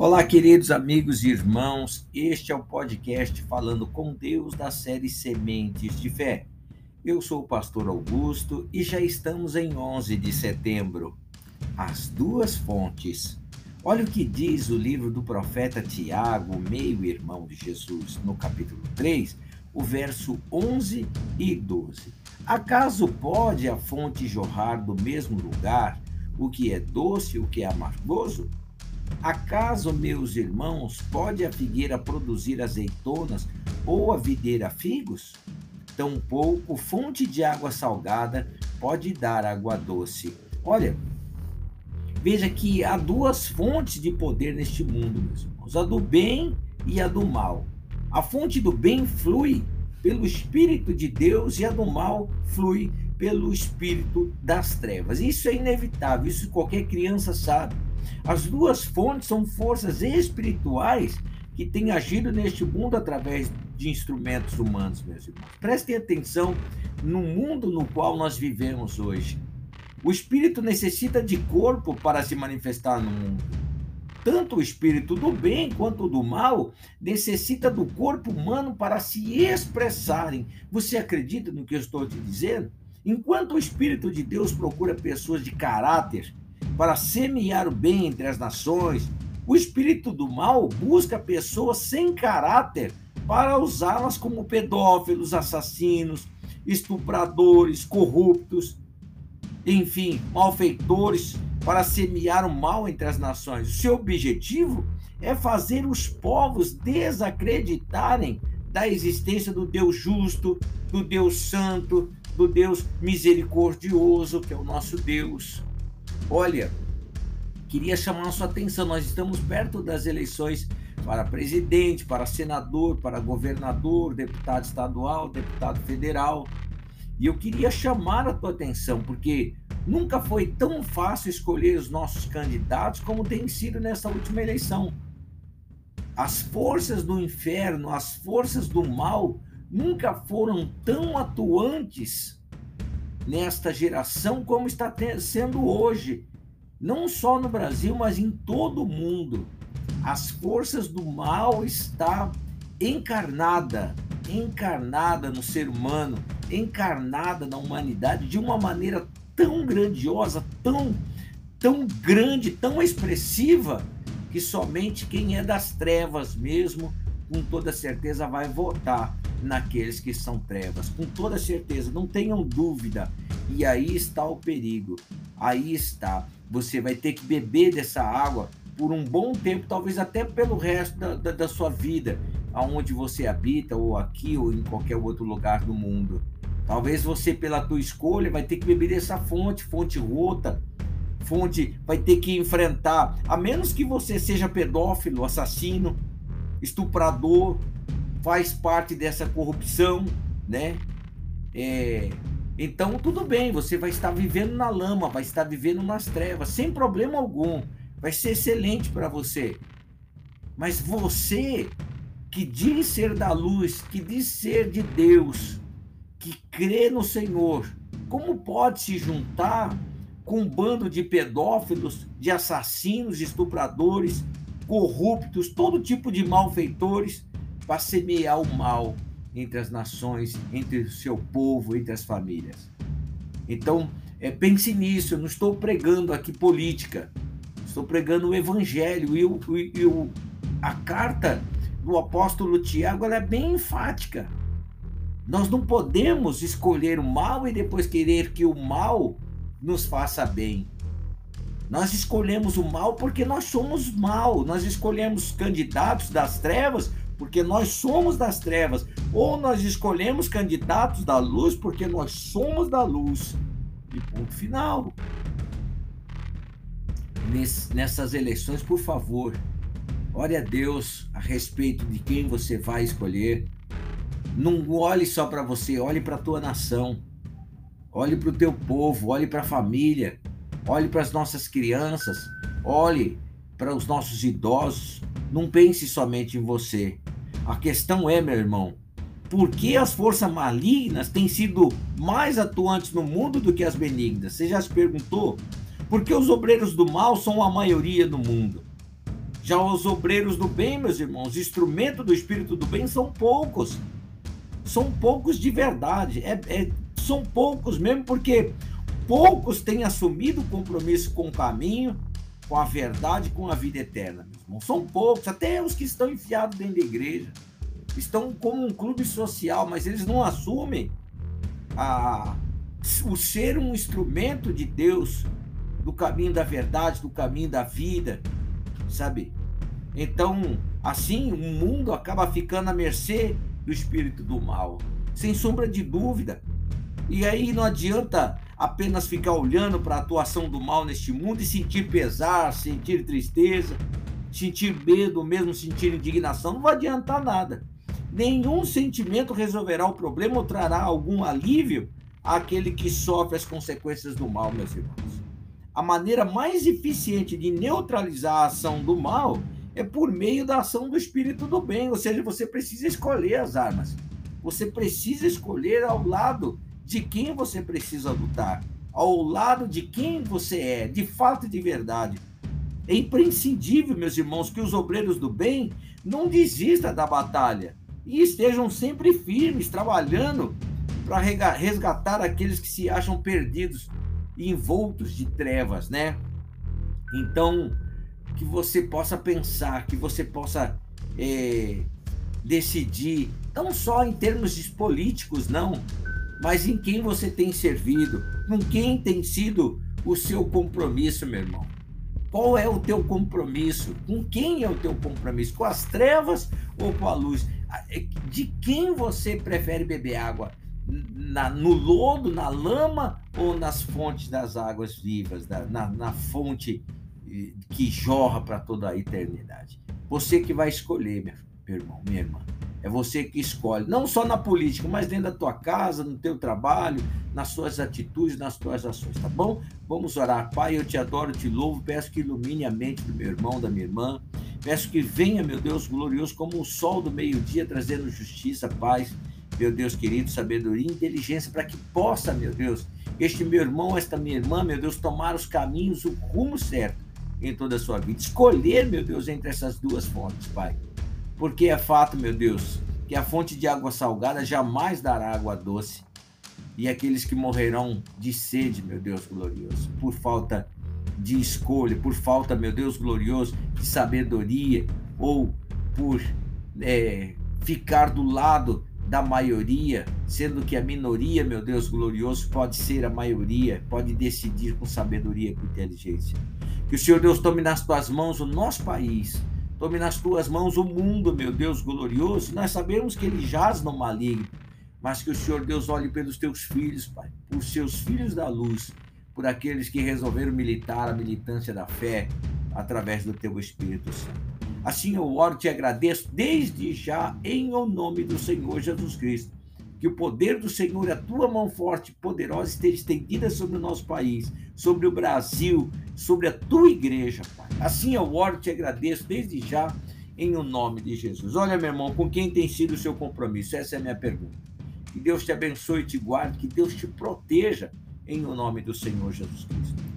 Olá, queridos amigos e irmãos. Este é o podcast Falando com Deus da série Sementes de Fé. Eu sou o pastor Augusto e já estamos em 11 de setembro. As duas fontes. Olha o que diz o livro do profeta Tiago, meio-irmão de Jesus, no capítulo 3, o verso 11 e 12. Acaso pode a fonte jorrar do mesmo lugar o que é doce e o que é amargoso? Acaso, meus irmãos, pode a figueira produzir azeitonas ou a videira figos? Tampouco fonte de água salgada pode dar água doce. Olha, veja que há duas fontes de poder neste mundo, meus irmãos: a do bem e a do mal. A fonte do bem flui pelo Espírito de Deus e a do mal flui pelo Espírito das trevas. Isso é inevitável, isso qualquer criança sabe. As duas fontes são forças espirituais que têm agido neste mundo através de instrumentos humanos, meus irmãos. Prestem atenção no mundo no qual nós vivemos hoje. O espírito necessita de corpo para se manifestar no mundo. Tanto o espírito do bem quanto do mal necessita do corpo humano para se expressarem. Você acredita no que eu estou te dizendo? Enquanto o espírito de Deus procura pessoas de caráter, para semear o bem entre as nações. O espírito do mal busca pessoas sem caráter para usá-las como pedófilos, assassinos, estupradores, corruptos, enfim, malfeitores, para semear o mal entre as nações. O seu objetivo é fazer os povos desacreditarem da existência do Deus justo, do Deus santo, do Deus misericordioso, que é o nosso Deus. Olha, queria chamar a sua atenção, nós estamos perto das eleições para presidente, para senador, para governador, deputado estadual, deputado federal. E eu queria chamar a tua atenção, porque nunca foi tão fácil escolher os nossos candidatos como tem sido nessa última eleição. As forças do inferno, as forças do mal, nunca foram tão atuantes nesta geração como está sendo hoje, não só no Brasil, mas em todo o mundo. As forças do mal está encarnada, encarnada no ser humano, encarnada na humanidade de uma maneira tão grandiosa, tão tão grande, tão expressiva que somente quem é das trevas mesmo, com toda certeza vai votar naqueles que são trevas, com toda certeza, não tenham dúvida. E aí está o perigo, aí está. Você vai ter que beber dessa água por um bom tempo, talvez até pelo resto da, da, da sua vida, aonde você habita, ou aqui, ou em qualquer outro lugar do mundo. Talvez você, pela tua escolha, vai ter que beber dessa fonte, fonte rota, fonte, vai ter que enfrentar, a menos que você seja pedófilo, assassino, estuprador, faz parte dessa corrupção, né? É, então tudo bem, você vai estar vivendo na lama, vai estar vivendo nas trevas, sem problema algum. Vai ser excelente para você. Mas você que diz ser da luz, que diz ser de Deus, que crê no Senhor, como pode se juntar com um bando de pedófilos, de assassinos, de estupradores, corruptos, todo tipo de malfeitores? Para semear o mal entre as nações, entre o seu povo, entre as famílias. Então, é, pense nisso, eu não estou pregando aqui política, estou pregando o evangelho e, o, e o, a carta do apóstolo Tiago é bem enfática. Nós não podemos escolher o mal e depois querer que o mal nos faça bem. Nós escolhemos o mal porque nós somos mal. Nós escolhemos candidatos das trevas porque nós somos das trevas, ou nós escolhemos candidatos da luz porque nós somos da luz. E ponto final. nessas eleições, por favor, ore a Deus a respeito de quem você vai escolher. Não olhe só para você, olhe para a tua nação. Olhe para o teu povo, olhe para a família, olhe para as nossas crianças, olhe para os nossos idosos. Não pense somente em você. A questão é, meu irmão, por que as forças malignas têm sido mais atuantes no mundo do que as benignas? Você já se perguntou? Porque os obreiros do mal são a maioria do mundo. Já os obreiros do bem, meus irmãos, instrumento do Espírito do bem são poucos. São poucos de verdade. É, é, são poucos mesmo, porque poucos têm assumido compromisso com o caminho, com a verdade, com a vida eterna. São poucos, até os que estão enfiados dentro da igreja. Estão como um clube social, mas eles não assumem a, o ser um instrumento de Deus do caminho da verdade, do caminho da vida, sabe? Então, assim, o mundo acaba ficando à mercê do espírito do mal, sem sombra de dúvida. E aí não adianta apenas ficar olhando para a atuação do mal neste mundo e sentir pesar, sentir tristeza, sentir medo, mesmo sentir indignação, não vai adiantar nada. Nenhum sentimento resolverá o problema ou trará algum alívio àquele que sofre as consequências do mal, meus irmãos. A maneira mais eficiente de neutralizar a ação do mal é por meio da ação do espírito do bem, ou seja, você precisa escolher as armas. Você precisa escolher ao lado de quem você precisa lutar, ao lado de quem você é, de fato e de verdade. É imprescindível, meus irmãos, que os obreiros do bem não desistam da batalha e estejam sempre firmes, trabalhando para resgatar aqueles que se acham perdidos e envoltos de trevas, né? Então, que você possa pensar, que você possa é, decidir, não só em termos políticos, não, mas em quem você tem servido, com quem tem sido o seu compromisso, meu irmão. Qual é o teu compromisso? Com quem é o teu compromisso? Com as trevas ou com a luz? É, de quem você prefere beber água? Na, no lodo, na lama ou nas fontes das águas vivas, da, na, na fonte que jorra para toda a eternidade. Você que vai escolher, meu irmão, minha irmã. É você que escolhe, não só na política, mas dentro da tua casa, no teu trabalho, nas suas atitudes, nas tuas ações, tá bom? Vamos orar. Pai, eu te adoro, te louvo, peço que ilumine a mente do meu irmão, da minha irmã. Peço que venha, meu Deus glorioso, como o sol do meio-dia, trazendo justiça, paz, meu Deus querido, sabedoria e inteligência, para que possa, meu Deus, este meu irmão, esta minha irmã, meu Deus, tomar os caminhos, o rumo certo em toda a sua vida. Escolher, meu Deus, entre essas duas fontes, Pai. Porque é fato, meu Deus, que a fonte de água salgada jamais dará água doce. E aqueles que morrerão de sede, meu Deus glorioso, por falta de escolha, por falta, meu Deus glorioso, de sabedoria, ou por é, ficar do lado da maioria, sendo que a minoria, meu Deus glorioso, pode ser a maioria, pode decidir com sabedoria, com inteligência. Que o Senhor Deus tome nas tuas mãos o nosso país, tome nas tuas mãos o mundo, meu Deus glorioso. Nós sabemos que ele jaz no maligno, mas que o Senhor Deus olhe pelos teus filhos, Pai, por seus filhos da luz, por aqueles que resolveram militar a militância da fé através do teu Espírito Santo. Assim eu oro e te agradeço desde já em o nome do Senhor Jesus Cristo que o poder do Senhor, a tua mão forte e poderosa, esteja estendida sobre o nosso país, sobre o Brasil, sobre a tua igreja, Pai. Assim eu oro e te agradeço desde já, em o nome de Jesus. Olha, meu irmão, com quem tem sido o seu compromisso? Essa é a minha pergunta. Que Deus te abençoe e te guarde, que Deus te proteja, em o nome do Senhor Jesus Cristo.